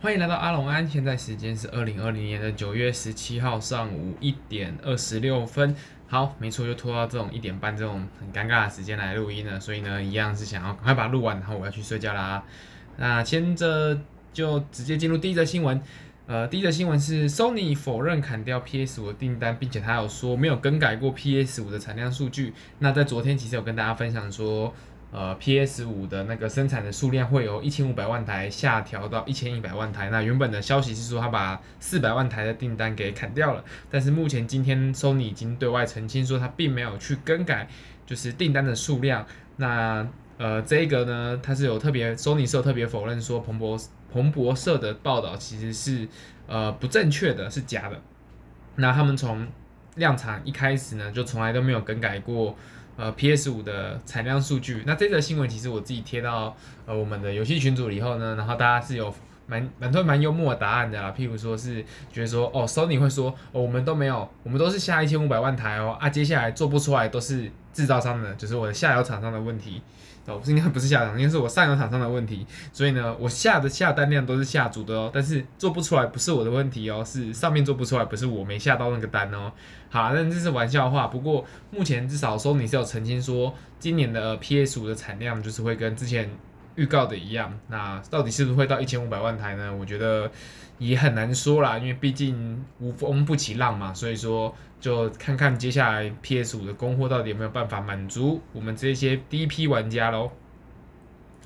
欢迎来到阿龙安，现在时间是二零二零年的九月十七号上午一点二十六分。好，没错，又拖到这种一点半这种很尴尬的时间来录音了，所以呢，一样是想要赶快把它录完，然后我要去睡觉啦。那接着就直接进入第一则新闻。呃，第一则新闻是 Sony 否认砍掉 PS 五的订单，并且他有说没有更改过 PS 五的产量数据。那在昨天其实有跟大家分享说。呃，PS 五的那个生产的数量会由一千五百万台下调到一千一百万台。那原本的消息是说，他把四百万台的订单给砍掉了。但是目前今天，Sony 已经对外澄清说，他并没有去更改，就是订单的数量。那呃，这个呢，他是有特别，Sony 是有特别否认说，彭博彭博社的报道其实是呃不正确的，是假的。那他们从量产一开始呢，就从来都没有更改过。呃，PS 五的产量数据，那这则新闻其实我自己贴到呃我们的游戏群组了以后呢，然后大家是有蛮蛮多蛮幽默的答案的啦，譬如说是觉得说哦，Sony 会说哦，我们都没有，我们都是下一千五百万台哦，啊，接下来做不出来都是制造商的，就是我的下游厂商的问题。哦，不是应该不是下厂，应该是我上游厂商的问题。所以呢，我下的下单量都是下足的哦，但是做不出来不是我的问题哦，是上面做不出来，不是我没下到那个单哦。好，那这是玩笑话。不过目前至少 Sony 是有澄清说，今年的 PS 五的产量就是会跟之前预告的一样。那到底是不是会到一千五百万台呢？我觉得也很难说啦，因为毕竟无风不起浪嘛。所以说。就看看接下来 PS 五的供货到底有没有办法满足我们这些第一批玩家喽。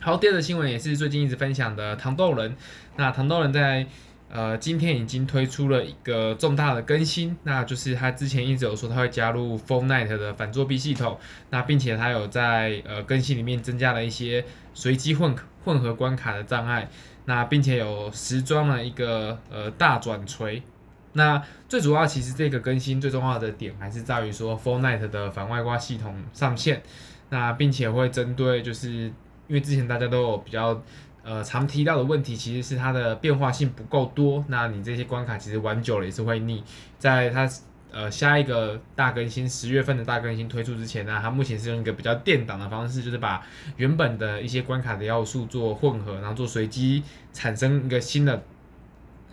好，第二个新闻也是最近一直分享的糖豆人。那糖豆人在呃今天已经推出了一个重大的更新，那就是他之前一直有说他会加入 Fortnite 的反作弊系统，那并且他有在呃更新里面增加了一些随机混混合关卡的障碍，那并且有时装了一个呃大转锤。那最主要，其实这个更新最重要的点还是在于说，Fortnite 的反外挂系统上线，那并且会针对，就是因为之前大家都有比较呃常提到的问题，其实是它的变化性不够多，那你这些关卡其实玩久了也是会腻。在它呃下一个大更新十月份的大更新推出之前呢，它目前是用一个比较电档的方式，就是把原本的一些关卡的要素做混合，然后做随机产生一个新的。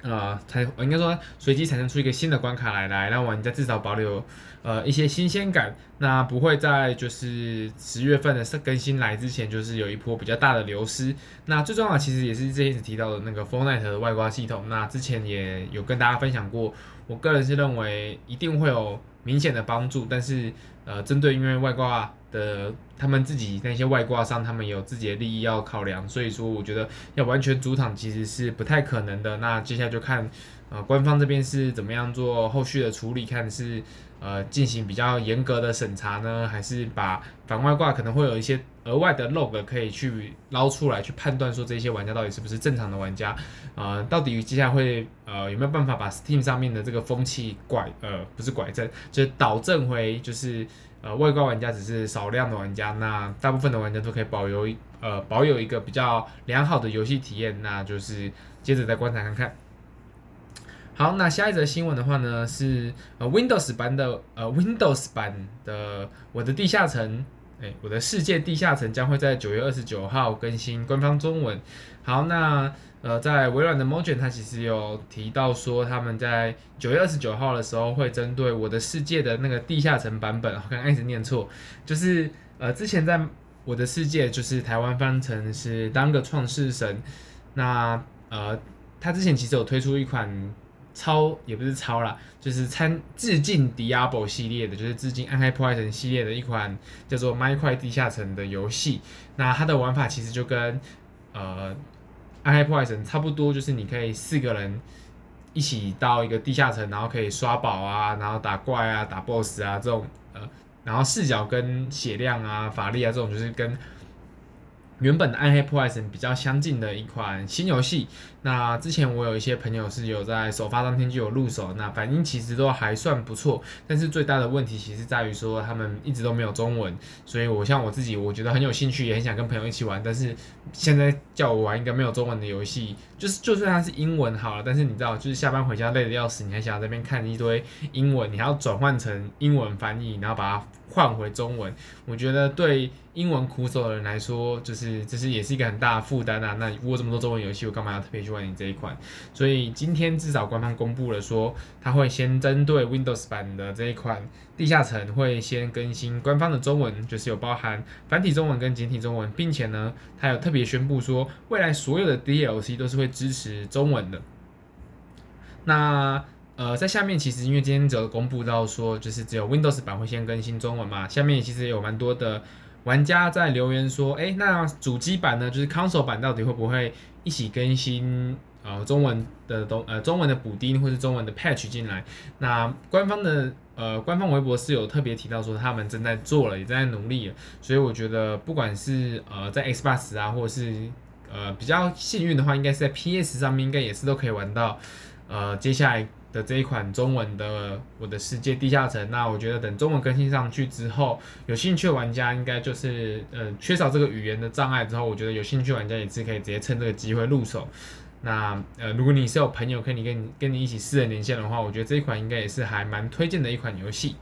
呃，才应该说随机产生出一个新的关卡来，来让玩家至少保留呃一些新鲜感。那不会在就是十月份的更新来之前，就是有一波比较大的流失。那最重要的其实也是这一次提到的那个 Fortnite 的外挂系统。那之前也有跟大家分享过，我个人是认为一定会有明显的帮助，但是呃，针对因为外挂。的他们自己那些外挂商，他们有自己的利益要考量，所以说我觉得要完全阻场其实是不太可能的。那接下来就看呃官方这边是怎么样做后续的处理，看是呃进行比较严格的审查呢，还是把反外挂可能会有一些额外的 log 可以去捞出来，去判断说这些玩家到底是不是正常的玩家，呃，到底接下来会呃有没有办法把 Steam 上面的这个风气拐呃不是拐正，就是导正回就是。呃，外挂玩家只是少量的玩家，那大部分的玩家都可以保有呃保有一个比较良好的游戏体验，那就是接着再观察看看。好，那下一则新闻的话呢是呃 Windows 版的呃 Windows 版的我的地下城，哎，我的世界地下城将会在九月二十九号更新官方中文。好，那。呃，在微软的 Mojang，它其实有提到说，他们在九月二十九号的时候会针对《我的世界》的那个地下城版本，刚刚一直念错，就是呃，之前在《我的世界》就是台湾翻成是当个创世神，那呃，他之前其实有推出一款超也不是超啦，就是参致敬 Diablo 系列的，就是致敬暗黑破坏神系列的一款叫做《MyQuest 地下城》的游戏，那它的玩法其实就跟呃。暗黑破坏神差不多，就是你可以四个人一起到一个地下城，然后可以刷宝啊，然后打怪啊、打 BOSS 啊这种呃，然后视角跟血量啊、法力啊这种，就是跟。原本的暗黑破坏神比较相近的一款新游戏，那之前我有一些朋友是有在首发当天就有入手，那反应其实都还算不错，但是最大的问题其实在于说他们一直都没有中文，所以我像我自己，我觉得很有兴趣，也很想跟朋友一起玩，但是现在叫我玩一个没有中文的游戏，就是就算它是英文好了，但是你知道，就是下班回家累得要死，你还想在这边看一堆英文，你还要转换成英文翻译，然后把它换回中文，我觉得对。英文苦手的人来说，就是这是也是一个很大的负担啊。那我这么多中文游戏，我干嘛要特别去玩你这一款？所以今天至少官方公布了说，他会先针对 Windows 版的这一款《地下城》会先更新官方的中文，就是有包含繁体中文跟简体中文，并且呢，他有特别宣布说，未来所有的 DLC 都是会支持中文的。那呃，在下面其实因为今天只有公布到说，就是只有 Windows 版会先更新中文嘛，下面其实有蛮多的玩家在留言说，哎，那主机版呢，就是 Console 版到底会不会一起更新呃中文的东呃中文的补丁或是中文的 Patch 进来？那官方的呃官方微博是有特别提到说他们正在做了，也在努力了，所以我觉得不管是呃在 Xbox 啊，或者是呃比较幸运的话，应该是在 PS 上面应该也是都可以玩到。呃，接下来的这一款中文的《我的世界地下城》，那我觉得等中文更新上去之后，有兴趣玩家应该就是呃缺少这个语言的障碍之后，我觉得有兴趣玩家也是可以直接趁这个机会入手。那呃，如果你是有朋友可以跟你跟你一起私人连线的话，我觉得这一款应该也是还蛮推荐的一款游戏。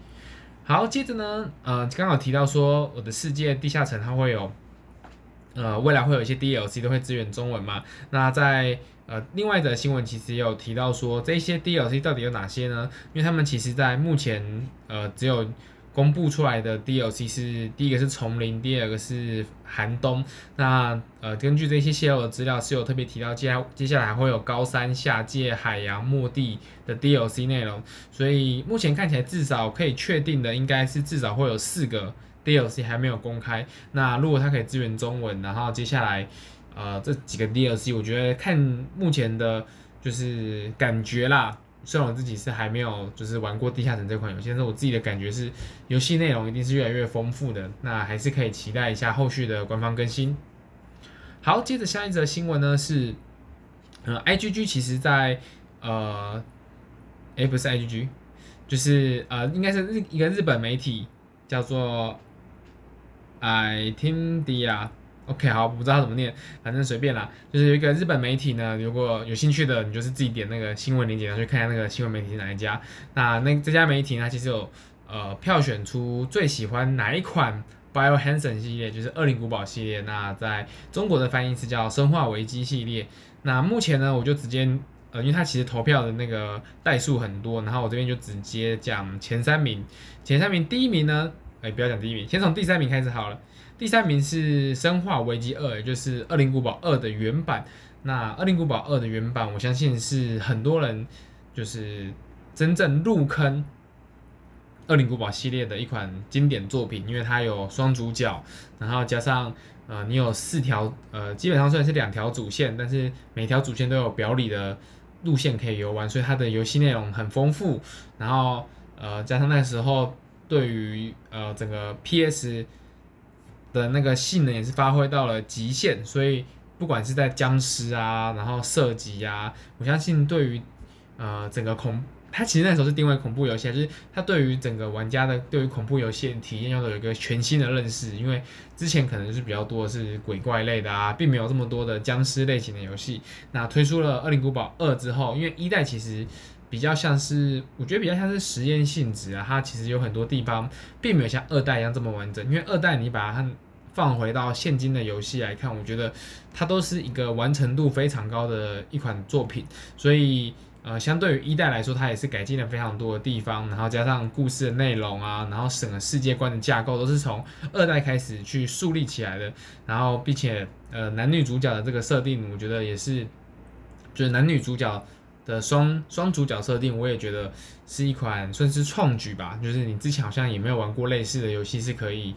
好，接着呢，呃，刚好提到说《我的世界地下城》它会有呃未来会有一些 DLC 都会支援中文嘛，那在呃，另外的新闻其实也有提到说，这些 DLC 到底有哪些呢？因为他们其实在目前呃只有公布出来的 DLC 是第一个是丛林，第二个是寒冬。那呃根据这些泄露的资料是有特别提到接接下来会有高山下界海洋末地的 DLC 内容，所以目前看起来至少可以确定的应该是至少会有四个 DLC 还没有公开。那如果它可以支援中文，然后接下来。呃，这几个 DLC 我觉得看目前的，就是感觉啦。虽然我自己是还没有就是玩过《地下城》这款游戏，但是我自己的感觉是，游戏内容一定是越来越丰富的。那还是可以期待一下后续的官方更新。好，接着下一则新闻呢是，呃，IGG 其实在呃，诶不是 IGG，就是呃，应该是日一个日本媒体叫做 iTemedia OK，好，不知道怎么念，反正随便啦。就是有一个日本媒体呢，如果有兴趣的，你就是自己点那个新闻链接，然后去看一下那个新闻媒体是哪一家。那那这家媒体呢，其实有呃票选出最喜欢哪一款 Biohazard 系列，就是《恶灵古堡》系列。那在中国的翻译是叫《生化危机》系列。那目前呢，我就直接呃，因为它其实投票的那个代数很多，然后我这边就直接讲前三名。前三名，第一名呢，哎，不要讲第一名，先从第三名开始好了。第三名是《生化危机二》，也就是《恶灵古堡二》的原版。那《恶灵古堡二》的原版，我相信是很多人就是真正入坑《恶灵古堡》系列的一款经典作品，因为它有双主角，然后加上呃，你有四条呃，基本上虽然是两条主线，但是每条主线都有表里的路线可以游玩，所以它的游戏内容很丰富。然后呃，加上那时候对于呃整个 PS 的那个性能也是发挥到了极限，所以不管是在僵尸啊，然后射击啊，我相信对于呃整个恐，它其实那时候是定位恐怖游戏，就是它对于整个玩家的对于恐怖游戏体验要有一个全新的认识，因为之前可能是比较多的是鬼怪类的啊，并没有这么多的僵尸类型的游戏。那推出了《恶灵古堡二》之后，因为一代其实比较像是，我觉得比较像是实验性质啊，它其实有很多地方并没有像二代一样这么完整，因为二代你把它放回到现今的游戏来看，我觉得它都是一个完成度非常高的一款作品，所以呃，相对于一代来说，它也是改进了非常多的地方，然后加上故事的内容啊，然后整个世界观的架构都是从二代开始去树立起来的，然后并且呃男女主角的这个设定，我觉得也是，就是男女主角的双双主角设定，我也觉得是一款算是创举吧，就是你之前好像也没有玩过类似的游戏是可以。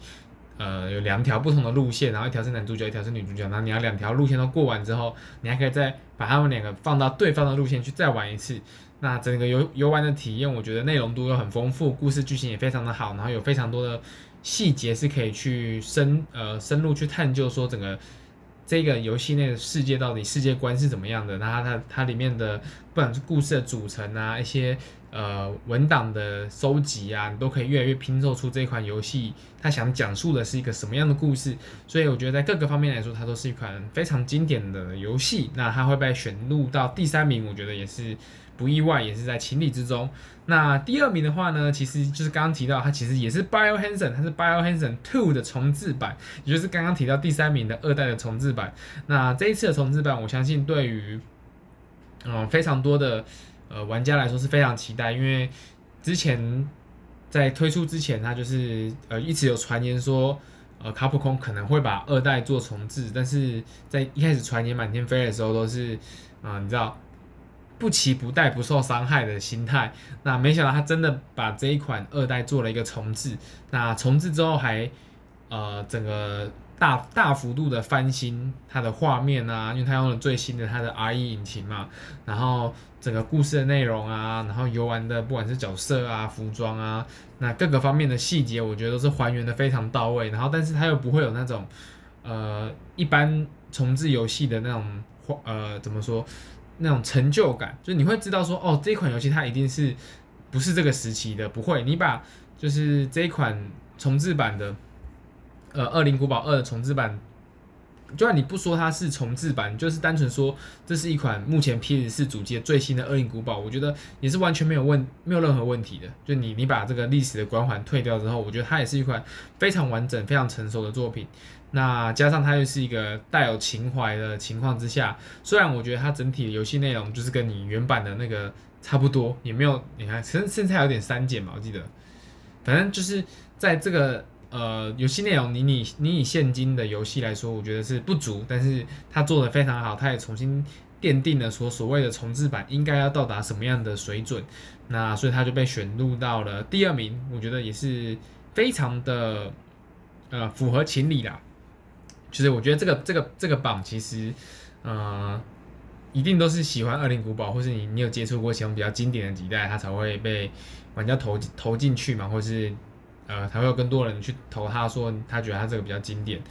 呃，有两条不同的路线，然后一条是男主角，一条是女主角。然后你要两条路线都过完之后，你还可以再把他们两个放到对方的路线去再玩一次。那整个游游玩的体验，我觉得内容度又很丰富，故事剧情也非常的好，然后有非常多的细节是可以去深呃深入去探究，说整个这个游戏内的世界到底世界观是怎么样的。然后它它里面的不管是故事的组成啊，一些呃文档的收集啊，你都可以越来越拼凑出这款游戏它想讲述的是一个什么样的故事。所以我觉得在各个方面来说，它都是一款非常经典的游戏。那它会被选入到第三名，我觉得也是。不意外，也是在情理之中。那第二名的话呢，其实就是刚刚提到，它其实也是 Biohazard，它是 Biohazard Two 的重制版，也就是刚刚提到第三名的二代的重制版。那这一次的重制版，我相信对于嗯非常多的呃玩家来说是非常期待，因为之前在推出之前，它就是呃一直有传言说，呃卡普空可能会把二代做重制，但是在一开始传言满天飞的时候，都是啊、你知道。不骑不带、不受伤害的心态，那没想到他真的把这一款二代做了一个重置。那重置之后还，呃，整个大大幅度的翻新它的画面啊，因为它用了最新的它的 RE 引擎嘛。然后整个故事的内容啊，然后游玩的不管是角色啊、服装啊，那各个方面的细节，我觉得都是还原的非常到位。然后，但是它又不会有那种，呃，一般重置游戏的那种，呃，怎么说？那种成就感，就你会知道说，哦，这款游戏它一定是不是这个时期的，不会。你把就是这一款重置版的，呃，《二零古堡二》的重置版，就算你不说它是重制版，就是单纯说这是一款目前 PS4 主机最新的《恶灵古堡》，我觉得也是完全没有问没有任何问题的。就你你把这个历史的光环退掉之后，我觉得它也是一款非常完整、非常成熟的作品。那加上它又是一个带有情怀的情况之下，虽然我觉得它整体的游戏内容就是跟你原版的那个差不多，也没有你看，甚甚至还有点删减嘛，我记得，反正就是在这个呃游戏内容，你你你以现今的游戏来说，我觉得是不足，但是它做的非常好，它也重新奠定了说所谓的重制版应该要到达什么样的水准，那所以它就被选入到了第二名，我觉得也是非常的呃符合情理啦。其实我觉得这个这个这个榜其实，呃，一定都是喜欢《恶灵古堡》，或是你你有接触过其中比较经典的几代，它才会被玩家投投进去嘛，或是呃，才会有更多人去投他，说他觉得他这个比较经典。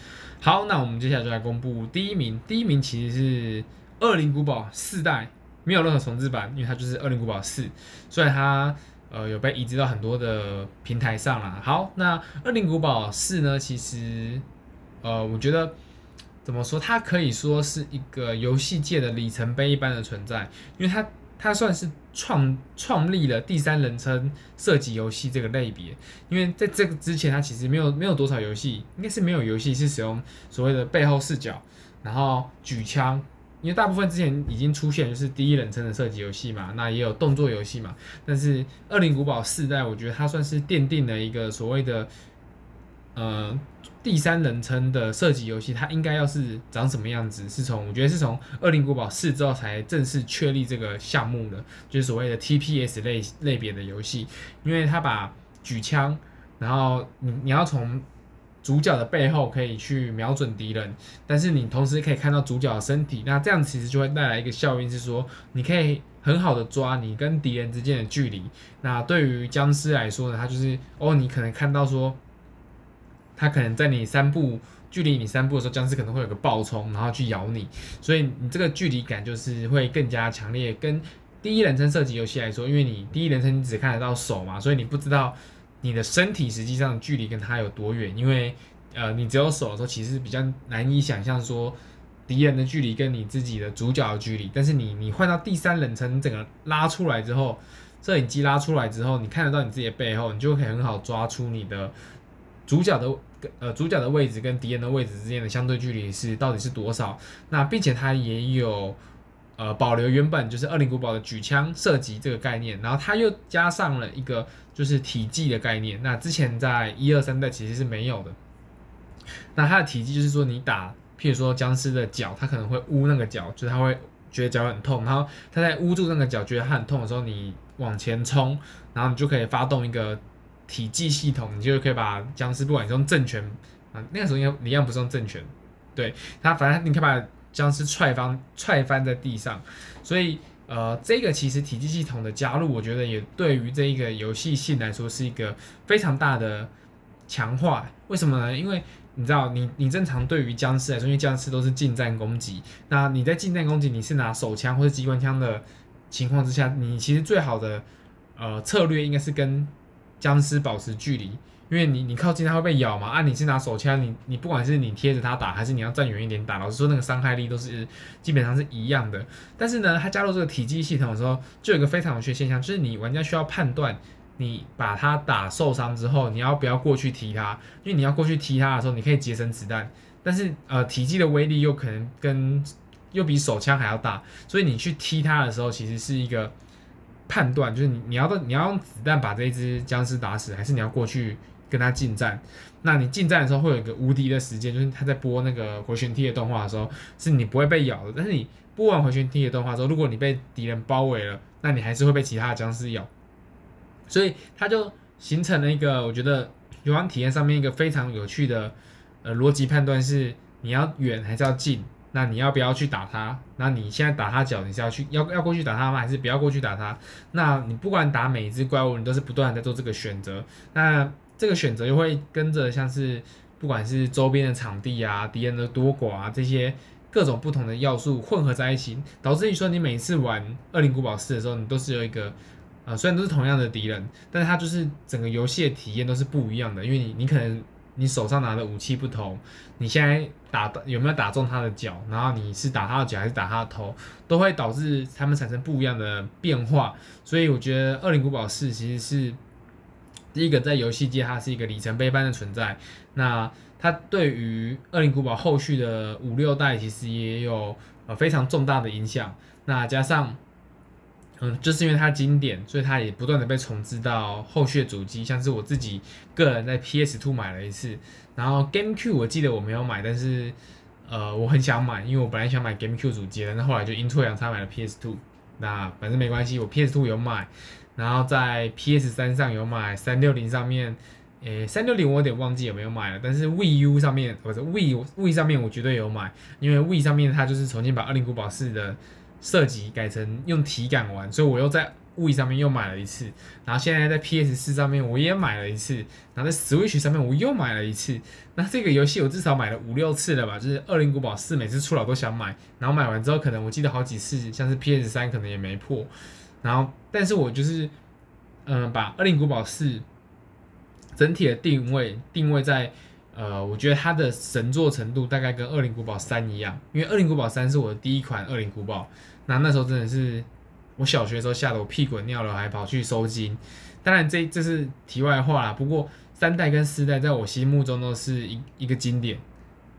好，那我们接下来就来公布第一名。第一名其实是《恶灵古堡》四代，没有任何重置版，因为它就是《恶灵古堡四》，虽然它呃有被移植到很多的平台上啦。好，那《恶灵古堡四》呢，其实。呃，我觉得怎么说，它可以说是一个游戏界的里程碑一般的存在，因为它它算是创创立了第三人称射击游戏这个类别。因为在这个之前，它其实没有没有多少游戏，应该是没有游戏是使用所谓的背后视角，然后举枪。因为大部分之前已经出现就是第一人称的射击游戏嘛，那也有动作游戏嘛。但是《恶灵古堡四代》，我觉得它算是奠定了一个所谓的。呃，第三人称的射击游戏，它应该要是长什么样子？是从我觉得是从《恶灵古堡四》之后才正式确立这个项目的，就是所谓的 TPS 类类别的游戏，因为它把举枪，然后你你要从主角的背后可以去瞄准敌人，但是你同时可以看到主角的身体，那这样其实就会带来一个效应，是说你可以很好的抓你跟敌人之间的距离。那对于僵尸来说呢，它就是哦，你可能看到说。它可能在你三步距离你三步的时候，僵尸可能会有个暴冲，然后去咬你，所以你这个距离感就是会更加强烈。跟第一人称射击游戏来说，因为你第一人称你只看得到手嘛，所以你不知道你的身体实际上距离跟它有多远。因为呃，你只有手的时候，其实比较难以想象说敌人的距离跟你自己的主角的距离。但是你你换到第三人称，整个拉出来之后，摄影机拉出来之后，你看得到你自己的背后，你就可以很好抓出你的主角的。呃，主角的位置跟敌人的位置之间的相对距离是到底是多少？那并且它也有呃保留原本就是《二零古堡》的举枪射击这个概念，然后它又加上了一个就是体积的概念。那之前在一二三代其实是没有的。那它的体积就是说，你打譬如说僵尸的脚，它可能会捂那个脚，就是它会觉得脚很痛，然后它在捂住那个脚觉得它很痛的时候，你往前冲，然后你就可以发动一个。体积系统，你就可以把僵尸，不管你用正拳啊，那个时候应该一样不是用正拳，对他，反正你可以把僵尸踹翻，踹翻在地上。所以，呃，这个其实体积系统的加入，我觉得也对于这一个游戏性来说是一个非常大的强化。为什么呢？因为你知道，你你正常对于僵尸来说，因为僵尸都是近战攻击，那你在近战攻击，你是拿手枪或者机关枪的情况之下，你其实最好的。呃策略应该是跟僵尸保持距离，因为你你靠近它会被咬嘛。啊，你是拿手枪，你你不管是你贴着它打，还是你要站远一点打，老实说那个伤害力都是基本上是一样的。但是呢，它加入这个体积系统的时候，就有一个非常有趣的现象，就是你玩家需要判断。你把它打受伤之后，你要不要过去踢它？因为你要过去踢它的时候，你可以节省子弹，但是呃体积的威力又可能跟又比手枪还要大，所以你去踢它的时候，其实是一个判断，就是你你要你要用子弹把这一只僵尸打死，还是你要过去跟他近战？那你近战的时候会有一个无敌的时间，就是他在播那个回旋踢的动画的时候，是你不会被咬的。但是你播完回旋踢的动画之后，如果你被敌人包围了，那你还是会被其他的僵尸咬。所以它就形成了一个，我觉得游玩体验上面一个非常有趣的呃逻辑判断是，你要远还是要近？那你要不要去打它？那你现在打它脚，你是要去要要过去打它吗？还是不要过去打它？那你不管打每一只怪物，你都是不断在做这个选择。那这个选择又会跟着像是不管是周边的场地啊、敌人的多寡啊这些各种不同的要素混合在一起，导致于说你每次玩《恶灵古堡四》的时候，你都是有一个。啊，虽然都是同样的敌人，但是它就是整个游戏的体验都是不一样的，因为你你可能你手上拿的武器不同，你现在打有没有打中他的脚，然后你是打他的脚还是打他的头，都会导致他们产生不一样的变化。所以我觉得《恶灵古堡四》其实是第一个在游戏界它是一个里程碑般的存在。那它对于《恶灵古堡》后续的五六代其实也有呃非常重大的影响。那加上。嗯，就是因为它经典，所以它也不断的被重置到后续的主机，像是我自己个人在 PS2 买了一次，然后 GameCube 我记得我没有买，但是呃我很想买，因为我本来想买 GameCube 主机的，但后来就阴错阳差买了 PS2，那反正没关系，我 PS2 有买，然后在 PS3 上有买，三六零上面，诶三六零我有点忘记有没有买了，但是 Wii U 上面或者 Wii Wii 上面我绝对有买，因为 Wii 上面它就是重新把《二零古堡4》的。设计改成用体感玩，所以我又在 Wii 上面又买了一次，然后现在在 PS 四上面我也买了一次，然后在 Switch 上面我又买了一次。那这个游戏我至少买了五六次了吧？就是《恶灵古堡四》，每次出来我都想买，然后买完之后可能我记得好几次，像是 PS 三可能也没破。然后，但是我就是嗯、把《恶灵古堡四》整体的定位定位在呃，我觉得它的神作程度大概跟《恶灵古堡三》一样，因为《恶灵古堡三》是我的第一款《恶灵古堡》。那那时候真的是我小学的时候吓得我屁滚尿流，还跑去收金。当然这这是题外话啦。不过三代跟四代在我心目中都是一一个经典。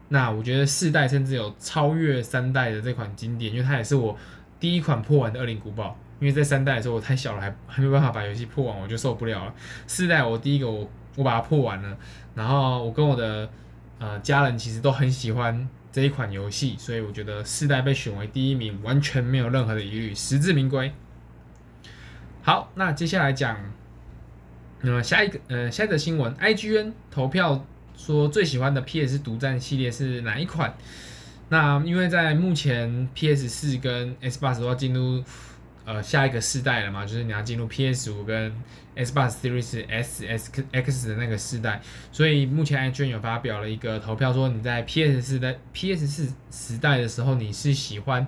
那我觉得四代甚至有超越三代的这款经典，因为它也是我第一款破完的恶灵古堡。因为在三代的时候我太小了，还还没办法把游戏破完，我就受不了了。四代我第一个我我把它破完了，然后我跟我的呃家人其实都很喜欢。这一款游戏，所以我觉得四代被选为第一名，完全没有任何的疑虑，实至名归。好，那接下来讲，那么下一个，呃，下一个新闻，IGN 投票说最喜欢的 PS 独占系列是哪一款？那因为在目前 PS 四跟 Xbox 都要进入。呃，下一个世代了嘛，就是你要进入 PS 五跟 Xbox Series S、S、X 的那个世代，所以目前 IGN 有发表了一个投票，说你在 PS 四代、PS 四时代的时候，你是喜欢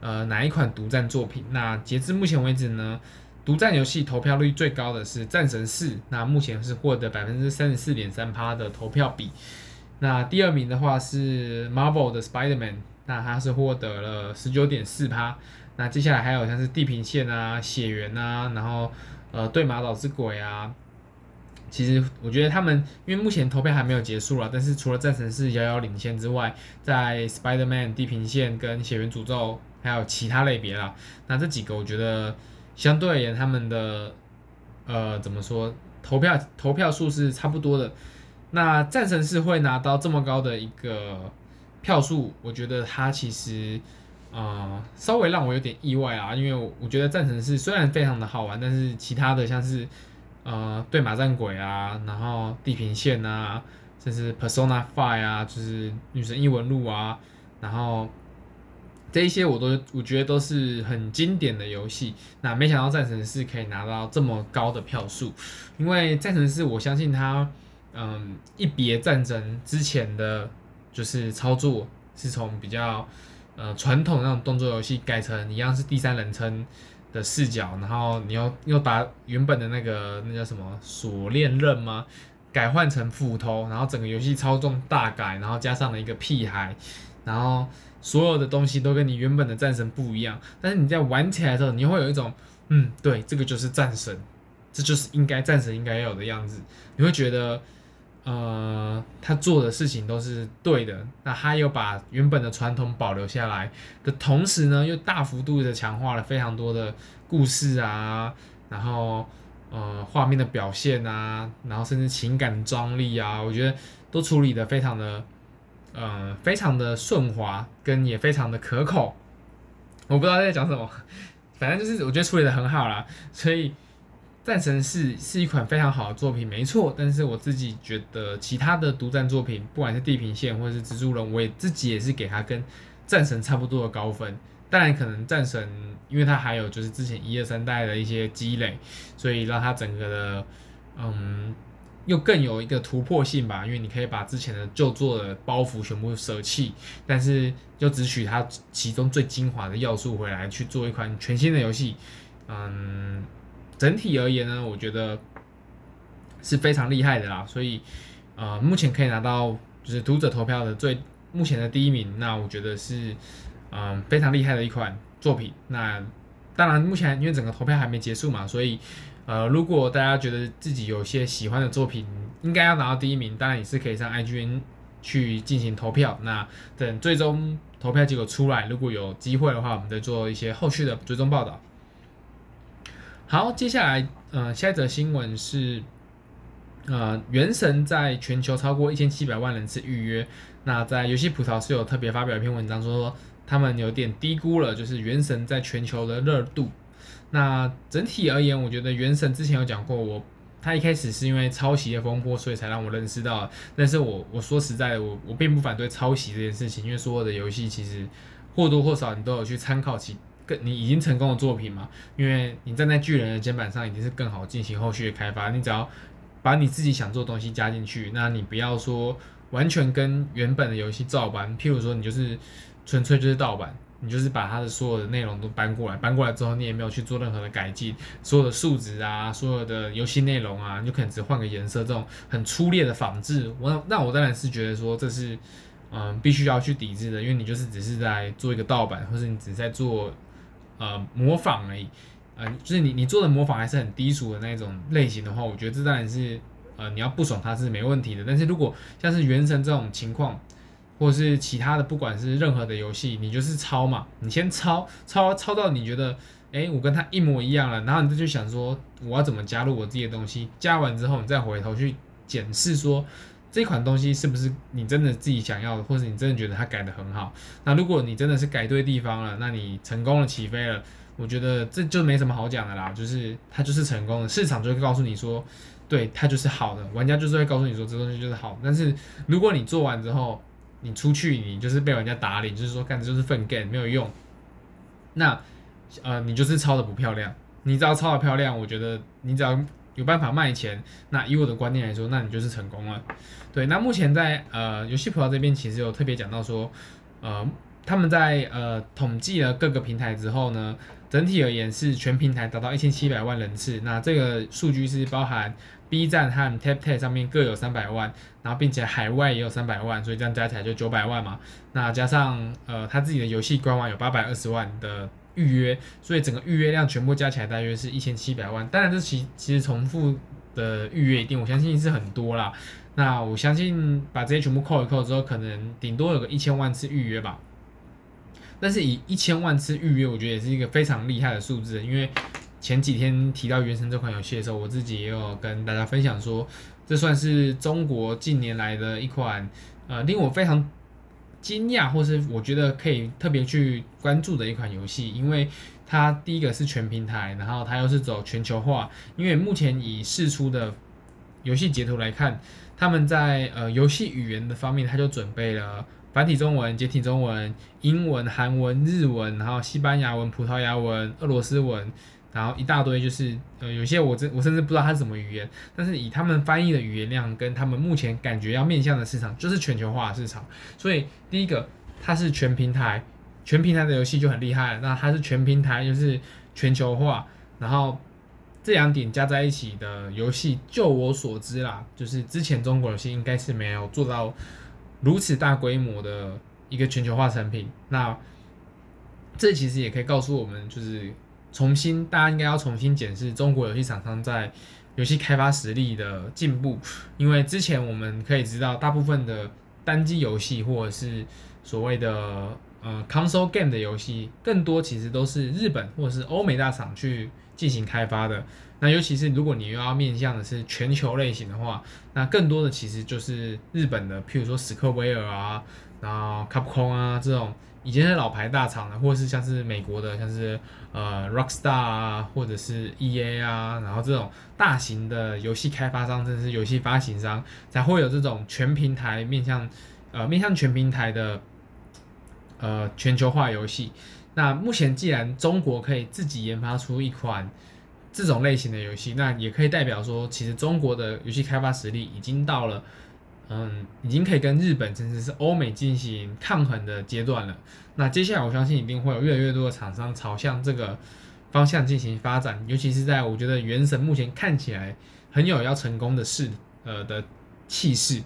呃哪一款独占作品？那截至目前为止呢，独占游戏投票率最高的是《战神四》，那目前是获得百分之三十四点三趴的投票比。那第二名的话是 Marvel 的 Spider-Man，那它是获得了十九点四趴。那接下来还有像是地平线啊、血缘啊，然后呃对马岛之鬼啊，其实我觉得他们因为目前投票还没有结束了，但是除了战神是遥遥领先之外，在 Spider-Man、地平线跟血缘诅咒还有其他类别啦，那这几个我觉得相对而言他们的呃怎么说投票投票数是差不多的。那战神是会拿到这么高的一个票数，我觉得他其实。啊、呃，稍微让我有点意外啊，因为我觉得战神是虽然非常的好玩，但是其他的像是呃对马战鬼啊，然后地平线啊，甚至 Persona Five 啊，就是女神异闻录啊，然后这一些我都我觉得都是很经典的游戏。那没想到战神是可以拿到这么高的票数，因为战神是我相信它嗯、一别战争之前的就是操作是从比较。呃，传统那种动作游戏改成一样是第三人称，的视角，然后你又又把原本的那个那叫什么锁链刃吗？改换成斧头，然后整个游戏操纵大改，然后加上了一个屁孩，然后所有的东西都跟你原本的战神不一样。但是你在玩起来的时候，你会有一种，嗯，对，这个就是战神，这就是应该战神应该要有的样子。你会觉得，呃，他做的事情都是对的。那他又把原本的传统保留下来的同时呢，又大幅度的强化了非常多的故事啊，然后。呃，画面的表现啊，然后甚至情感张力啊，我觉得都处理的非常的，呃，非常的顺滑，跟也非常的可口。我不知道在讲什么，反正就是我觉得处理的很好啦。所以《战神》是是一款非常好的作品，没错。但是我自己觉得其他的独占作品，不管是《地平线》或者是《蜘蛛人》，我也自己也是给它跟《战神》差不多的高分。当然，可能战神，因为它还有就是之前一二三代的一些积累，所以让它整个的，嗯，又更有一个突破性吧。因为你可以把之前的旧作的包袱全部舍弃，但是就只取它其中最精华的要素回来去做一款全新的游戏。嗯，整体而言呢，我觉得是非常厉害的啦。所以，呃，目前可以拿到就是读者投票的最目前的第一名，那我觉得是。嗯，非常厉害的一款作品。那当然，目前因为整个投票还没结束嘛，所以呃，如果大家觉得自己有些喜欢的作品，应该要拿到第一名，当然也是可以上 IGN 去进行投票。那等最终投票结果出来，如果有机会的话，我们再做一些后续的追踪报道。好，接下来呃，下一则新闻是呃，《原神》在全球超过一千七百万人次预约。那在游戏葡萄是有特别发表一篇文章说，说。他们有点低估了，就是《原神》在全球的热度。那整体而言，我觉得《原神》之前有讲过，我他一开始是因为抄袭的风波，所以才让我认识到。但是我我说实在的，我我并不反对抄袭这件事情，因为所有的游戏其实或多或少你都有去参考其更你已经成功的作品嘛。因为你站在巨人的肩膀上，已经是更好进行后续的开发。你只要把你自己想做的东西加进去，那你不要说完全跟原本的游戏照搬。譬如说，你就是。纯粹就是盗版，你就是把它的所有的内容都搬过来，搬过来之后你也没有去做任何的改进，所有的数值啊，所有的游戏内容啊，你就可能只换个颜色，这种很粗劣的仿制，我那我当然是觉得说这是嗯必须要去抵制的，因为你就是只是在做一个盗版，或是你只是在做呃模仿而已，呃，就是你你做的模仿还是很低俗的那种类型的话，我觉得这当然是呃你要不爽它是没问题的，但是如果像是原神这种情况。或是其他的，不管是任何的游戏，你就是抄嘛，你先抄抄抄到你觉得，哎、我跟他一模一样了，然后你就去想说，我要怎么加入我自己的东西，加完之后你再回头去检视说，这款东西是不是你真的自己想要的，或者你真的觉得它改得很好。那如果你真的是改对地方了，那你成功了起飞了，我觉得这就没什么好讲的啦，就是它就是成功的，市场就会告诉你说，对，它就是好的，玩家就是会告诉你说这东西就是好。但是如果你做完之后，你出去，你就是被人家打脸，就是说干的就是粪干没有用。那，呃，你就是抄的不漂亮。你只要抄的漂亮，我觉得你只要有办法卖钱，那以我的观念来说，那你就是成功了。对，那目前在呃游戏葡萄这边其实有特别讲到说，呃，他们在呃统计了各个平台之后呢，整体而言是全平台达到一千七百万人次。那这个数据是包含。B 站和 TapTap 上面各有三百万，然后并且海外也有三百万，所以这样加起来就九百万嘛。那加上呃他自己的游戏官网有八百二十万的预约，所以整个预约量全部加起来大约是一千七百万。当然这其其实重复的预约一定我相信是很多啦。那我相信把这些全部扣一扣之后，可能顶多有个一千万次预约吧。但是以一千万次预约，我觉得也是一个非常厉害的数字，因为。前几天提到《原神》这款游戏的时候，我自己也有跟大家分享说，这算是中国近年来的一款呃令我非常惊讶，或是我觉得可以特别去关注的一款游戏，因为它第一个是全平台，然后它又是走全球化。因为目前以试出的游戏截图来看，他们在呃游戏语言的方面，它就准备了繁体中文、简体中文、英文、韩文、日文，然后西班牙文、葡萄牙文、俄罗斯文。然后一大堆就是，呃，有些我真我甚至不知道它是什么语言，但是以他们翻译的语言量跟他们目前感觉要面向的市场，就是全球化市场。所以第一个，它是全平台，全平台的游戏就很厉害了。那它是全平台，就是全球化，然后这两点加在一起的游戏，就我所知啦，就是之前中国游戏应该是没有做到如此大规模的一个全球化产品。那这其实也可以告诉我们，就是重新大家应该要重新检视中国游戏厂商在游戏开发实力的进步，因为之前我们可以知道，大部分的单机游戏或者是所谓的呃 console game 的游戏，更多其实都是日本或者是欧美大厂去进行开发的。那尤其是如果你又要面向的是全球类型的话，那更多的其实就是日本的，譬如说史克威尔啊，然后 Capcom 啊这种。以前是老牌大厂的，或者是像是美国的，像是呃 Rockstar 啊，或者是 EA 啊，然后这种大型的游戏开发商，甚至是游戏发行商，才会有这种全平台面向呃面向全平台的呃全球化游戏。那目前既然中国可以自己研发出一款这种类型的游戏，那也可以代表说，其实中国的游戏开发实力已经到了。嗯，已经可以跟日本甚至是欧美进行抗衡的阶段了。那接下来我相信一定会有越来越多的厂商朝向这个方向进行发展，尤其是在我觉得《原神》目前看起来很有要成功的势呃的气势。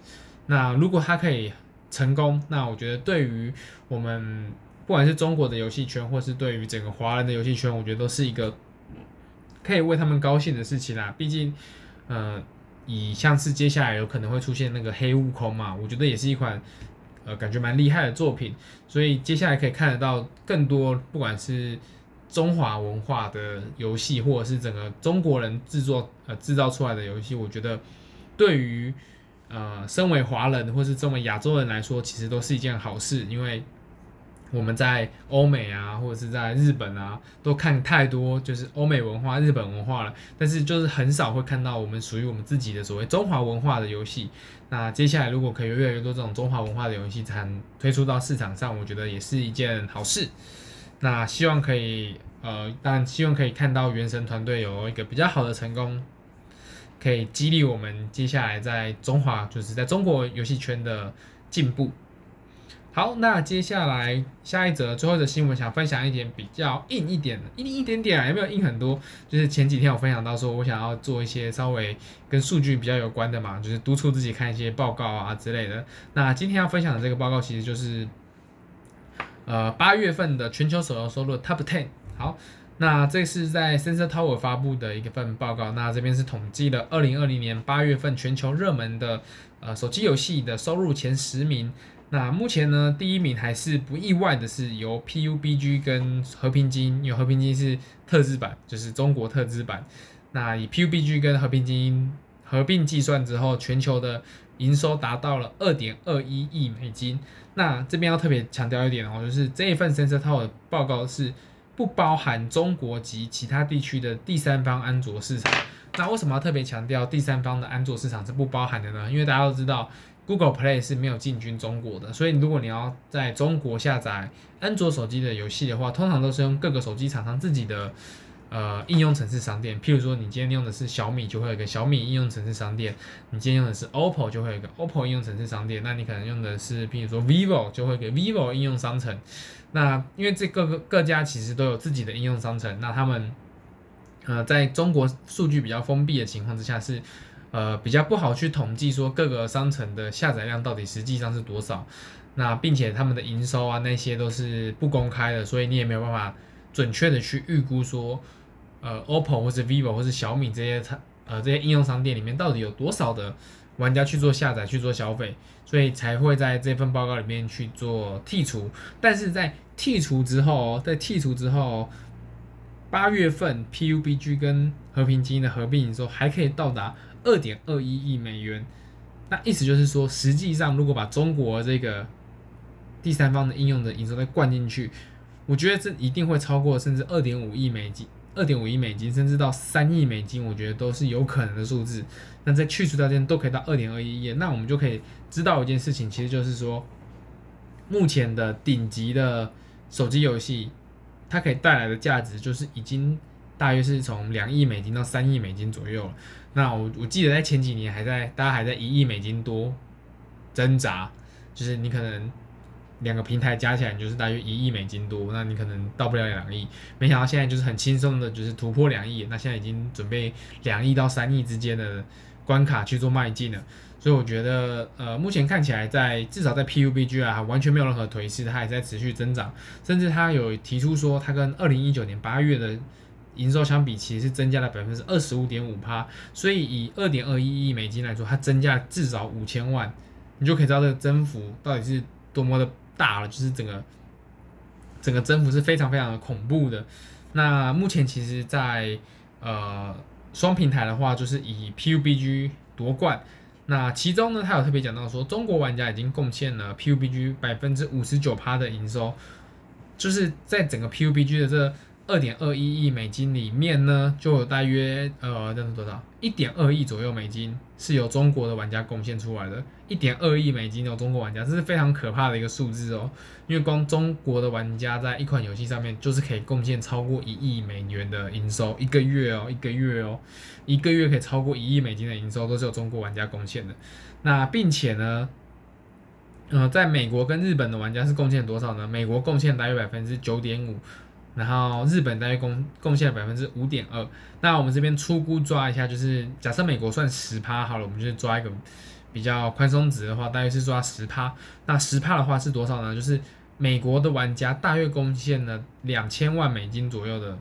那如果它可以成功，那我觉得对于我们不管是中国的游戏圈，或是对于整个华人的游戏圈，我觉得都是一个可以为他们高兴的事情啦。毕竟，呃。以像是接下来有可能会出现那个黑悟空嘛，我觉得也是一款呃感觉蛮厉害的作品，所以接下来可以看得到更多不管是中华文化的游戏，或者是整个中国人制作呃制造出来的游戏，我觉得对于呃身为华人或是身为亚洲人来说，其实都是一件好事，因为。我们在欧美啊，或者是在日本啊，都看太多就是欧美文化、日本文化了，但是就是很少会看到我们属于我们自己的所谓中华文化的游戏。那接下来如果可以越来越多这种中华文化的游戏才推出到市场上，我觉得也是一件好事。那希望可以呃，当然希望可以看到原神团队有一个比较好的成功，可以激励我们接下来在中华就是在中国游戏圈的进步。好，那接下来下一则最后的新闻，想分享一点比较硬一点的，硬一点点啊，有没有硬很多？就是前几天我分享到说，我想要做一些稍微跟数据比较有关的嘛，就是督促自己看一些报告啊之类的。那今天要分享的这个报告，其实就是呃八月份的全球手游收入 Top Ten。好，那这是在 Sensor Tower 发布的一份报告。那这边是统计了二零二零年八月份全球热门的呃手机游戏的收入前十名。那目前呢，第一名还是不意外的是由 PUBG 跟和平精英，因为和平精英是特制版，就是中国特制版。那以 PUBG 跟和平精英合并计算之后，全球的营收达到了二点二一亿美金。那这边要特别强调一点哦，就是这一份 Sensor Tower 的报告是不包含中国及其他地区的第三方安卓市场。那为什么要特别强调第三方的安卓市场是不包含的呢？因为大家都知道。Google Play 是没有进军中国的，所以如果你要在中国下载安卓手机的游戏的话，通常都是用各个手机厂商自己的呃应用程式商店。譬如说，你今天用的是小米，就会有一个小米应用程式商店；你今天用的是 OPPO，就会有一个 OPPO 应用程式商店。那你可能用的是譬如说 Vivo，就会有 Vivo 应用商城。那因为这各个各家其实都有自己的应用商城，那他们呃在中国数据比较封闭的情况之下是。呃，比较不好去统计说各个商城的下载量到底实际上是多少，那并且他们的营收啊那些都是不公开的，所以你也没有办法准确的去预估说，呃，OPPO 或是 VIVO 或是小米这些呃这些应用商店里面到底有多少的玩家去做下载去做消费，所以才会在这份报告里面去做剔除。但是在剔除之后，在剔除之后，八月份 PUBG 跟和平精英的合并营收还可以到达。二点二一亿美元，那意思就是说，实际上如果把中国这个第三方的应用的营收再灌进去，我觉得这一定会超过甚至二点五亿美金，二点五亿美金，甚至到三亿美金，我觉得都是有可能的数字。那在去除掉这些都可以到二点二一亿，那我们就可以知道一件事情，其实就是说，目前的顶级的手机游戏，它可以带来的价值就是已经。大约是从两亿美金到三亿美金左右了。那我我记得在前几年还在大家还在一亿美金多挣扎，就是你可能两个平台加起来就是大约一亿美金多，那你可能到不了两亿。没想到现在就是很轻松的，就是突破两亿，那现在已经准备两亿到三亿之间的关卡去做迈进了。所以我觉得，呃，目前看起来在至少在 PUBG 啊，完全没有任何颓势，它还在持续增长，甚至它有提出说，它跟二零一九年八月的营收相比，其实是增加了百分之二十五点五趴。所以以二点二一亿美金来说，它增加至少五千万，你就可以知道这个增幅到底是多么的大了，就是整个整个增幅是非常非常的恐怖的。那目前其实在，呃双平台的话，就是以 PUBG 夺冠。那其中呢，他有特别讲到说，中国玩家已经贡献了 PUBG 百分之五十九趴的营收，就是在整个 PUBG 的这二点二一亿美金里面呢，就有大约呃，这是多少？一点二亿左右美金是由中国的玩家贡献出来的。一点二亿美金的中国玩家，这是非常可怕的一个数字哦。因为光中国的玩家在一款游戏上面，就是可以贡献超过一亿美元的营收，一个月哦，一个月哦，一个月可以超过一亿美金的营收，都是由中国玩家贡献的。那并且呢，呃，在美国跟日本的玩家是贡献多少呢？美国贡献大约百分之九点五。然后日本大约贡贡献了百分之五点二，那我们这边初估抓一下，就是假设美国算十趴好了，我们就抓一个比较宽松值的话，大约是抓十趴。那十趴的话是多少呢？就是美国的玩家大约贡献了两千万美金左右的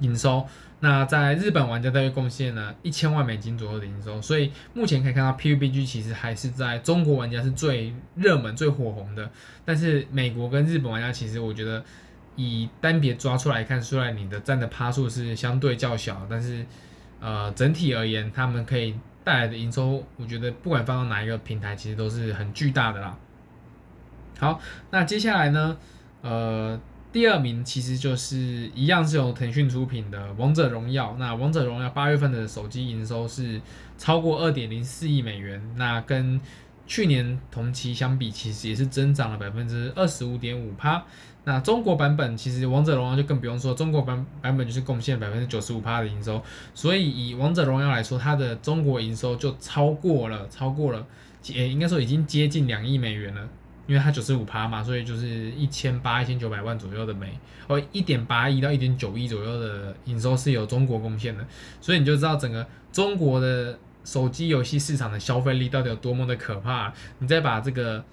营收，那在日本玩家大约贡献了一千万美金左右的营收。所以目前可以看到，PUBG 其实还是在中国玩家是最热门、最火红的，但是美国跟日本玩家其实我觉得。以单别抓出来看，虽然你的占的趴数是相对较小，但是呃整体而言，他们可以带来的营收，我觉得不管放到哪一个平台，其实都是很巨大的啦。好，那接下来呢，呃，第二名其实就是一样是由腾讯出品的《王者荣耀》。那《王者荣耀》八月份的手机营收是超过二点零四亿美元，那跟去年同期相比，其实也是增长了百分之二十五点五趴。那中国版本其实王者荣耀就更不用说，中国版版本就是贡献百分之九十五趴的营收，所以以王者荣耀来说，它的中国营收就超过了，超过了，也应该说已经接近两亿美元了，因为它九十五趴嘛，所以就是一千八一千九百万左右的美，哦，一点八亿到一点九亿左右的营收是由中国贡献的，所以你就知道整个中国的手机游戏市场的消费力到底有多么的可怕，你再把这个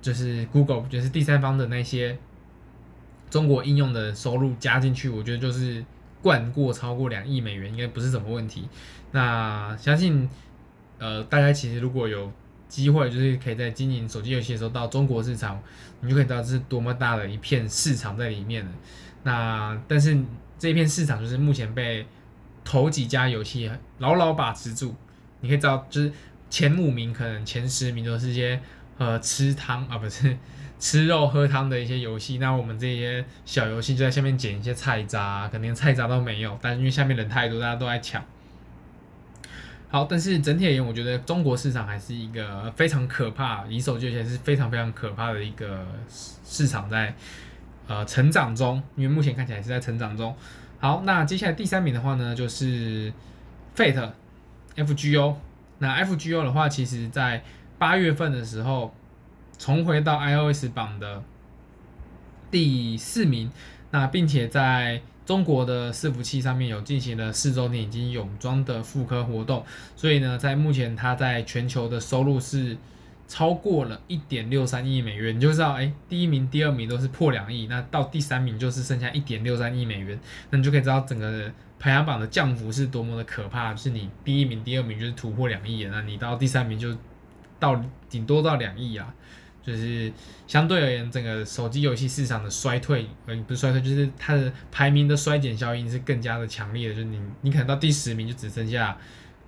就是 Google 就是第三方的那些。中国应用的收入加进去，我觉得就是冠过超过两亿美元，应该不是什么问题。那相信，呃，大家其实如果有机会，就是可以在经营手机游戏的时候到中国市场，你就可以知道是多么大的一片市场在里面了。那但是这片市场就是目前被头几家游戏牢牢把持住。你可以知道，就是前五名可能前十名都是一些呃吃汤啊，不是。吃肉喝汤的一些游戏，那我们这些小游戏就在下面捡一些菜渣，可能连菜渣都没有，但是因为下面人太多，大家都在抢。好，但是整体而言，我觉得中国市场还是一个非常可怕，以手机而言是非常非常可怕的一个市场在呃成长中，因为目前看起来是在成长中。好，那接下来第三名的话呢，就是 Fate FGO。那 FGO 的话，其实在八月份的时候。重回到 iOS 榜的第四名，那并且在中国的伺服器上面有进行了四周年已经泳装的复刻活动，所以呢，在目前它在全球的收入是超过了一点六三亿美元，你就知道，哎，第一名、第二名都是破两亿，那到第三名就是剩下一点六三亿美元，那你就可以知道整个排行榜的降幅是多么的可怕，是你第一名、第二名就是突破两亿，那你到第三名就到顶多到两亿啊。就是相对而言，整个手机游戏市场的衰退，呃，不是衰退，就是它的排名的衰减效应是更加的强烈的。就是你，你可能到第十名就只剩下，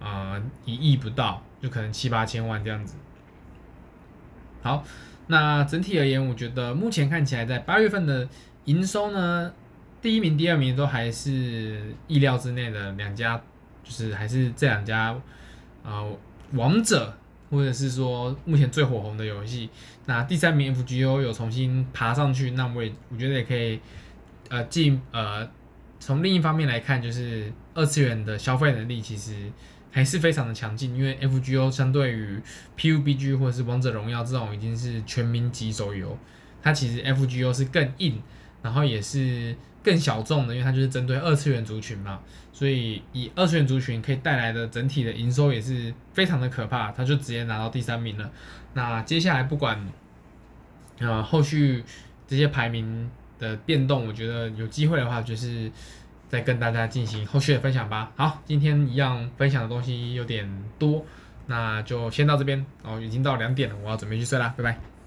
呃，一亿不到，就可能七八千万这样子。好，那整体而言，我觉得目前看起来，在八月份的营收呢，第一名、第二名都还是意料之内的两家，就是还是这两家，呃，王者。或者是说目前最火红的游戏，那第三名 FGO 有重新爬上去，那我也我觉得也可以，呃，进呃从另一方面来看，就是二次元的消费能力其实还是非常的强劲，因为 FGO 相对于 PUBG 或者是王者荣耀这种已经是全民级手游，它其实 FGO 是更硬，然后也是更小众的，因为它就是针对二次元族群嘛，所以以二次元族群可以带来的整体的营收也是非常的可怕，它就直接拿到第三名了。那接下来不管呃后续这些排名的变动，我觉得有机会的话就是。再跟大家进行后续的分享吧。好，今天一样分享的东西有点多，那就先到这边哦，已经到两点了，我要准备去睡啦，拜拜。